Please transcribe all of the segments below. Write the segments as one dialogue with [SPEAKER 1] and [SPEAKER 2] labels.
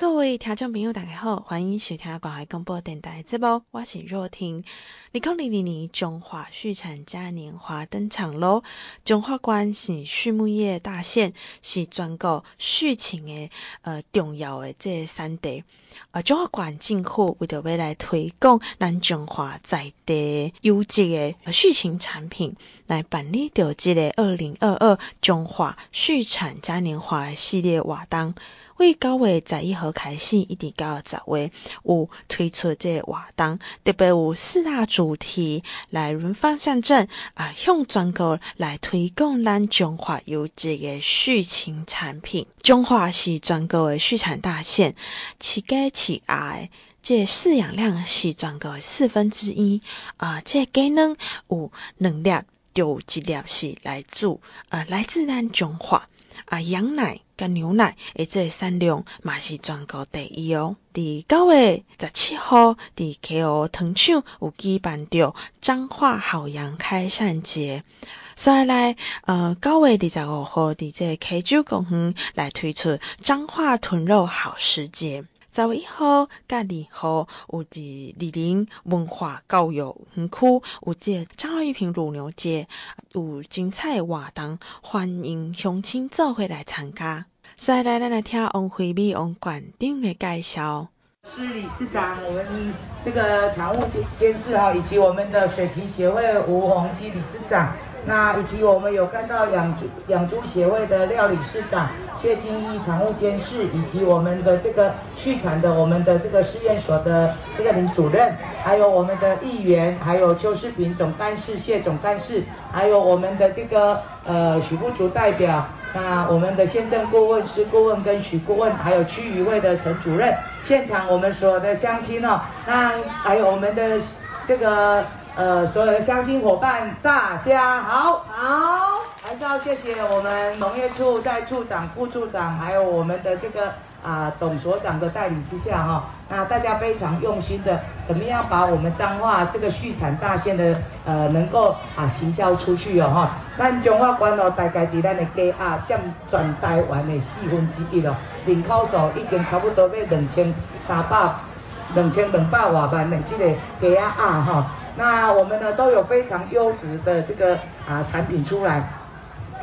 [SPEAKER 1] 各位听众朋友，大家好，欢迎收听关怀广播电台节目，我是若婷。二零二二年中华畜产嘉年华登场喽！中华关是畜牧业大县，是全国畜禽的呃重要的这三地。啊，中华关政府为着要来推广咱中华在地优质的畜禽产品，来办理着这个二零二二中华畜产嘉年华系列活动。为九月十一号开始，一直到十月有推出这个活动，特别有四大主题来轮番上阵啊，向全国来推广咱中华优质的畜禽产品。中华是全国的畜产大县，饲鸡饲鸭，这饲养量是全国四分之一啊。这鸡卵有两粒，有一粒是来自呃来自咱中华啊，羊奶。跟牛奶，诶，这产量嘛是全国第一哦。第九月十七号，伫 KO 糖厂有举办着彰化好羊开善节，所以来，呃，九月二十五号，伫这 K 九公园来推出彰化豚肉好时节。十月一号、甲二号有伫李林文化教育园区有这彰化玉屏乳牛节，有精彩活动，欢迎乡亲做伙来参加。再来，来来听王惠美王馆长的介绍。
[SPEAKER 2] 是理事长，我们这个常务监监事哈，以及我们的水禽协会吴宏基理事长，那以及我们有看到养猪养猪协会的廖理事长谢金义常务监事，以及我们的这个畜产的我们的这个试验所的这个林主任，还有我们的议员，还有邱世平总干事谢总干事，还有我们的这个呃许富竹代表。那我们的县政顾问、施顾问跟许顾问，还有区渔会的陈主任，现场我们所有的乡亲哦，那还有我们的这个呃所有的乡亲伙伴，大家好，好，还是要谢谢我们农业处在处长、副处长，还有我们的这个。啊，董所长的带领之下，哈，那大家非常用心的，怎么样把我们彰化这个畜产大县的，呃，能够啊行销出去哦，哈。咱彰化关哦，大概在咱的鸡鸭占全台湾的四分之一哦，人口数已经差不多要两千三百、两千两百多万的这个鸡鸭鸭哈。那我们呢都有非常优质的这个啊产品出来。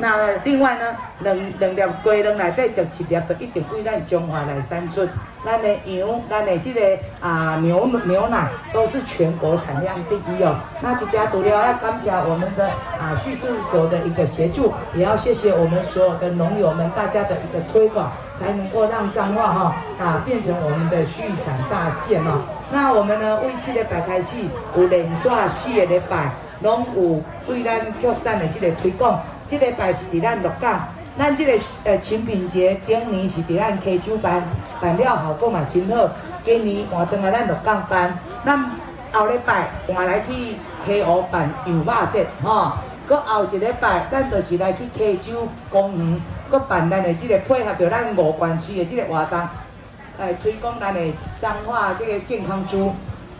[SPEAKER 2] 那另外呢，两两粒鸡卵内底就一粒，就一定归咱中华来产出。咱的羊，咱的这个啊牛牛奶都是全国产量第一哦。那这加独了要感谢我们的啊畜试所的一个协助，也要谢谢我们所有的农友们大家的一个推广，才能够让彰化哈啊变成我们的畜产大县哦。那我们呢为这个礼拜开始有连续四个礼拜，拢有为咱畜产的这个推广。这个礼拜是伫咱鹿港，咱即个呃清明节顶年是伫咱溪州办，办了效果嘛真好。今年换转来咱鹿港办，咱后礼拜换来去溪湖办羊肉节，吼。搁后一礼拜，咱就是来去溪州公园，搁办咱的即个配合着咱五关区的即个活动，来推广咱的彰化这个健康猪。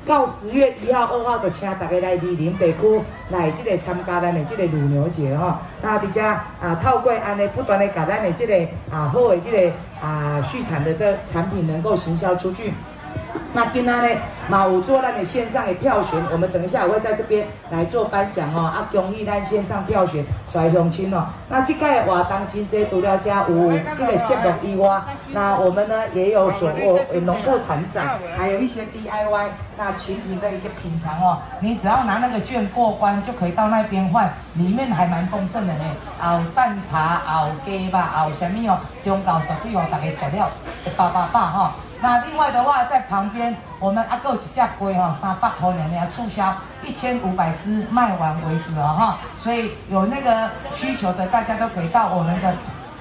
[SPEAKER 2] 到十月一号、二号就请大家来莅林北区来这个参加咱的这个乳牛节哈。那大家啊，透过安尼不断的把咱的这个啊好的这个啊畜产的的产品能够行销出去。那今天呢，嘛有做咱的线上的票选，我们等一下我会在这边来做颁奖哦。啊，恭喜咱线上票选出来乡亲哦。那这届活动真济除了家有这个节目以外，那我们呢也有所谓农特产展，还有一些 DIY 那禽品的一个品尝哦。你只要拿那个券过关，就可以到那边换，里面还蛮丰盛的呢。有蛋挞，有鸡吧，有什么哦？中昼绝对哦，大家吃了会饱饱饱哈。那另外的话，在旁边我们阿哥几只龟哈，三百头娘娘促销一千五百只卖完为止哦哈，所以有那个需求的，大家都可以到我们的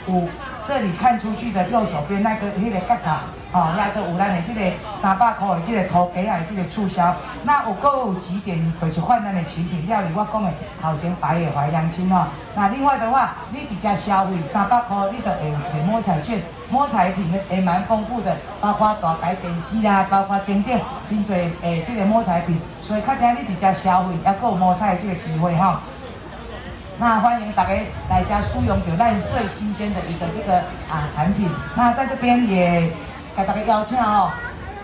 [SPEAKER 2] 五。这里看出去的右手边那个那个角角，哦，那个有咱的这个三百块的这个头给啊，这个促销。那有够有几点可以换咱的产品料理？我讲的头前白的怀良青哦。那另外的话，你直接消费三百块，你就会有一个摸彩券，摸彩品的也蛮丰富的，包括大牌电视啦，包括等等，真多诶，这个摸彩品。所以看见你直接消费，也够摸彩这个机会哈。那欢迎大家来家使用，有咱最新鲜的一个这个啊产品。那在这边也给大家邀请哦。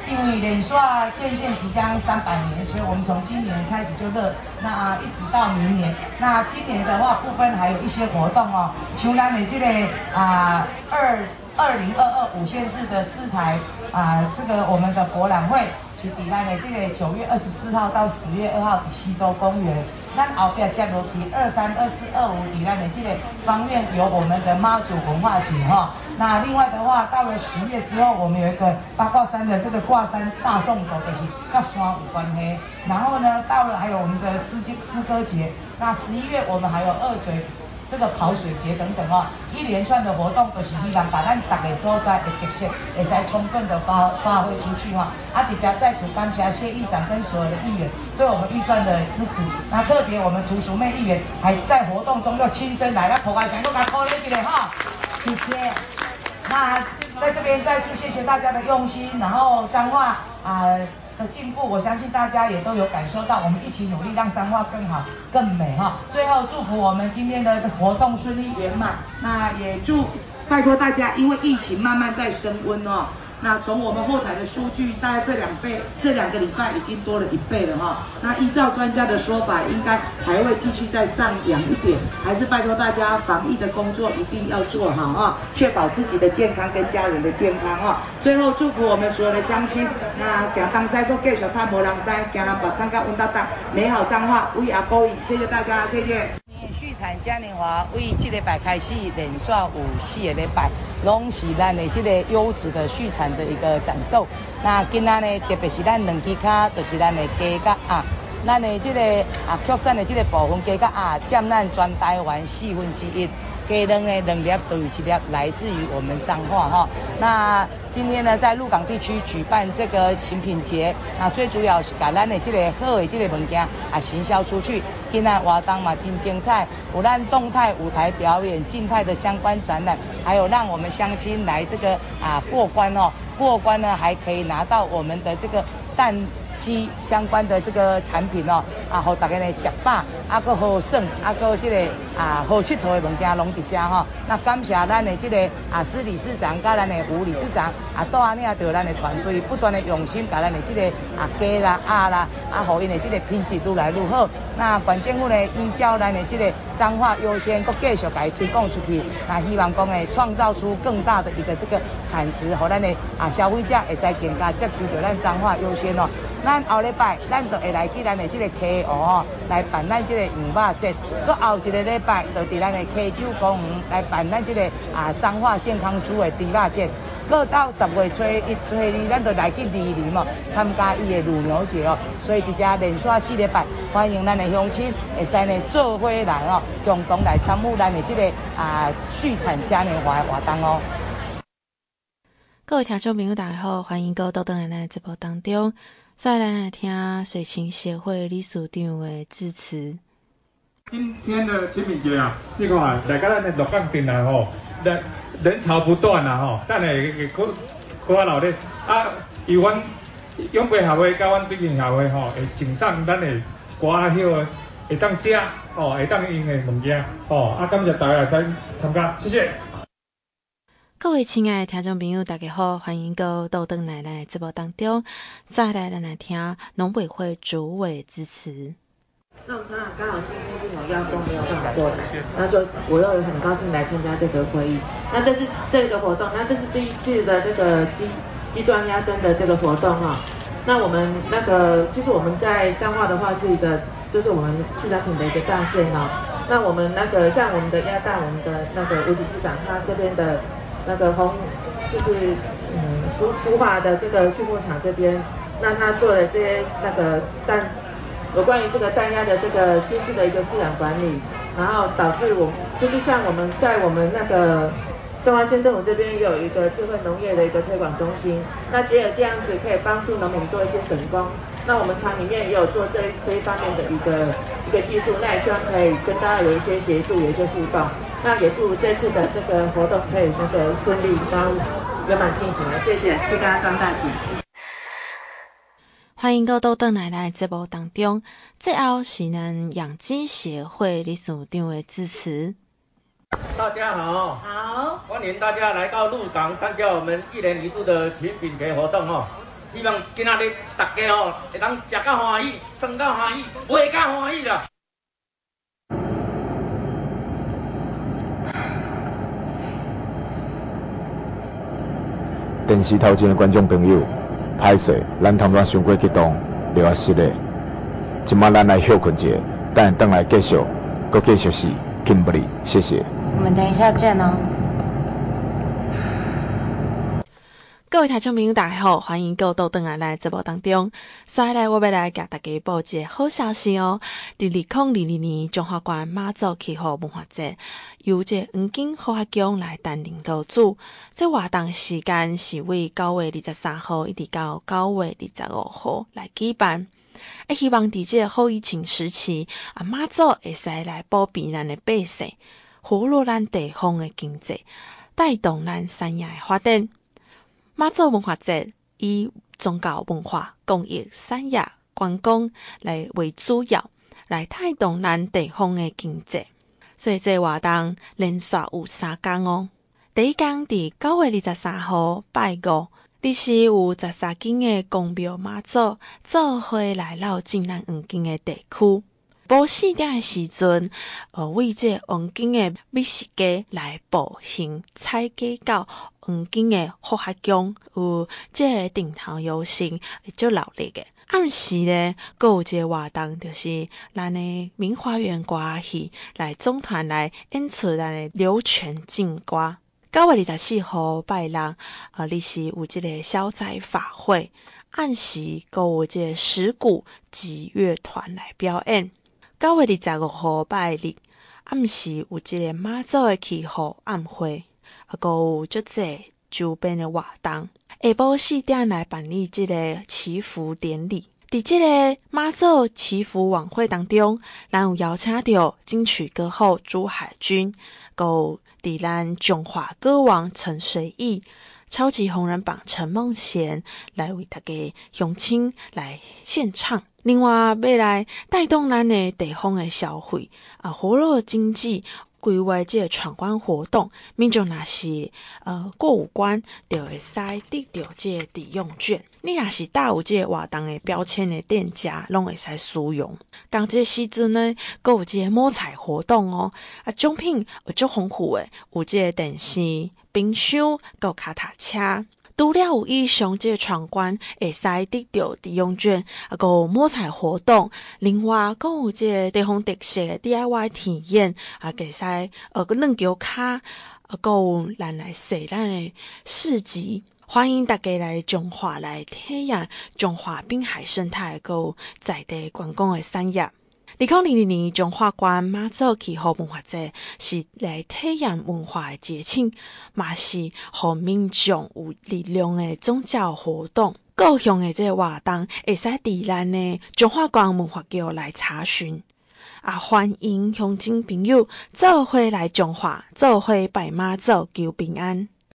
[SPEAKER 2] 因为脸刷建县即将三百年，所以我们从今年开始就热，那一直到明年。那今年的话，部分还有一些活动哦，像咱的这个啊二二零二二五线市的资材啊，这个我们的博览会是在咱的这个九月二十四号到十月二号的西洲公园。咱后边接落去二三二四二五，在咱的这个方面有我们的妈祖文化节哈。那另外的话，到了十月之后，我们有一个八卦山的这个挂山大众走，的是跟山有关的。然后呢，到了还有我们的诗经诗歌节。那十一月我们还有二水这个跑水节等等哦，一连串的活动都是希望把咱大家所在的特色，会使充分的发发挥出去哈。啊，底下再次感谢谢议长跟所有的议员对我们预算的支持。那特别我们涂淑妹议员还在活动中要亲身来，来破坏墙，都来扣了起来哈，谢谢。那在这边再次谢谢大家的用心，然后彰化啊的进步，我相信大家也都有感受到，我们一起努力让彰化更好更美哈。最后祝福我们今天的活动顺利圆满，那也祝拜托大家，因为疫情慢慢在升温哦。那从我们后台的数据，大概这两倍，这两个礼拜已经多了一倍了哈。那依照专家的说法，应该还会继续再上扬一点。还是拜托大家，防疫的工作一定要做好啊，确保自己的健康跟家人的健康哈。最后祝福我们所有的乡亲，那行东西都继续探无人知，行南北看看温大大美好彰化，为阿公，谢谢大家，谢谢。产嘉年华为这礼拜开始连续有四个礼拜，拢是咱的这个优质的畜产的一个展售。那今仔呢，特别是咱两只卡，就是咱的鸡甲鸭，咱的这个啊，畜产的这个部分鸡甲鸭占咱全台湾四分之一。鸡卵呢，两粒都有一粒来自于我们彰化哈。那今天呢，在鹿港地区举办这个禽品节，那最主要是把咱的这个好的这个物件啊行销出去。今天活动嘛真精彩，有咱动态舞台表演、静态的相关展览，还有让我们乡亲来这个啊过关哦。过关呢，还可以拿到我们的这个蛋。鸡相关的这个产品哦，啊，和大家呢吃饱，啊，个好耍，啊，个这个啊好佚佗的物件拢伫遮哈。那感谢咱的这个啊施理事长，甲咱的吴理事长，啊，都安尼啊，对咱的团队不断的用心，甲咱的这个啊鸡啦、鸭啦，啊，好因的这个品质愈来愈好。那县政府呢，依照咱的这个彰化优先，搁继续给推广出去。那希望讲呢，创造出更大的一个这个产值，和咱的啊消费者会使更加接受到咱彰化优先哦。咱后礼拜，咱就会来去咱的这个溪湖哦，来办咱这个羊肉节。搁后一个礼拜，就伫咱的溪洲公园来办咱这个啊彰化健康猪的猪肉节。搁到十月初一、初二，咱就来去梨林哦，参加伊的乳牛节哦。所以伫遮连续四礼拜，欢迎咱的乡亲会使呢做伙来哦，共同来参与咱的这个啊畜产嘉年华的活动哦。
[SPEAKER 1] 各位听众朋友，大家好，欢迎各位到咱的直播当中。再来来听水禽协会理事长的致辞。
[SPEAKER 3] 今天的清明节啊，你看大家咱的鹿港镇来吼，人人潮不断啊吼，等下会会可可啊老咧啊，由阮永培协会、甲阮水禽协会吼，会请上咱的歌仔戏，会当食哦，会当用的物件哦，啊，感谢大家参参加，谢谢。
[SPEAKER 1] 各位亲爱的听众朋友，大家好，欢迎各位到登来来直播当中，再来来来听农委会主委致辞。
[SPEAKER 4] 那我们刚好刚好今天这种邀功没有办法过来，那就我又很高兴来参加这个会议。那这是这个活动，那这是这一次的这个鸡鸡状鸭胗的这个活动哈。那我们那个其实我们在彰化的话是一个，就是我们畜产品的一个大县哦。那我们那个像我们的鸭蛋，我们的那个吴理事长他这边的。那个红就是嗯，福福华的这个畜牧场这边，那他做了这些那个蛋，有关于这个蛋鸭的这个新式的一个饲养管理，然后导致我就是像我们在我们那个中华县政府这边也有一个智慧农业的一个推广中心，那只有这样子可以帮助农民做一些省工。那我们厂里面也有做这这一方面的一个一个技术，那也希望可以跟大家有一些协助，有一些互动。那也祝这次的这个活动可以那个顺利，然后圆满进行。谢谢，祝大家赚大钱。
[SPEAKER 1] 欢迎各位到邓奶奶直播当中，最后是咱养鸡协会理事长的致辞。
[SPEAKER 5] 大家好，
[SPEAKER 2] 好，
[SPEAKER 5] 欢迎大家来到鹿港参加我们一年一度的清明节活动哦。希望今仔日大家哦，会当吃到欢喜，穿到欢喜，买到欢喜啦。
[SPEAKER 6] 电视头前的观众朋友，歹势，咱通常伤过激动，留下失礼。今晚咱来休困一下，等下等来继续，搁继续是 Kimberly，谢谢。
[SPEAKER 7] 我们等一下见哦。
[SPEAKER 1] 各位听众朋友，大家好，欢迎各位到邓来来直播当中。接下来我要来给大家报一个好消息哦。二零二零年中华关妈祖气候文化节由这黄金好客宫来担任导主。这活动时间是为九月二十三号一直到九月二十五号来举办。也希望在这个后疫情时期，啊妈祖会使来保庇咱的百姓，活络咱地方的经济，带动咱产业的发展。妈祖文化节以宗教文化、公益、产业、观光来为主要，来带动咱地方的经济。所以这活动连续有三天哦。第一天伫九月二十三号拜五，你是有十三间的宫庙妈祖做伙来绕进咱黄金的地区。无四点的时阵，呃，为这黄金的美食街来步行踩街到黄金的好客宫，有即个顶头游行，就热烈的。暗时呢，阁有一个活动，就是咱诶明华园歌戏来总团来演出咱诶流泉进歌。九月二十四号拜六，呃，你是有即个消灾法会，暗时阁有即个石鼓及乐团来表演。九月二十五号拜日，暗时有即个妈祖诶祈福暗会，啊，阁有足济周边的活动。下晡四点来办理这个祈福典礼。伫这个妈祖祈福晚会当中，咱有邀请到金曲歌后朱海军，阁有伫咱中华歌王陈随意、超级红人榜陈梦贤来为大家乡亲来献唱。另外，未来带动咱的地方的消费啊，活络经济，规划这个闯关活动，民众若是呃过五关，就会使得到这个抵用券。你若是带有这个活动的标签的店家，拢会使使用。当这时阵呢，阁有这个摸彩活动哦，啊，奖品有足丰富诶，有这个电视、冰箱、阁有脚踏车。除了有以上这个闯关会使得到抵用券，啊，阁有摸彩活动，另外阁有这个地方特色的 DIY 体验，啊，会使呃个两球卡，啊，阁有咱来说咱的市集，欢迎大家来中华来体验中华滨海生态，阁有在地观光的产业。二零二二年中华关妈祖气候文化节是来体验文化的节庆，嘛是和民众有力量的宗教活动。各项的这个活动会使伫咱的中华关文化局来查询。啊，欢迎乡亲朋友做伙来中华，做伙拜妈祖求平安。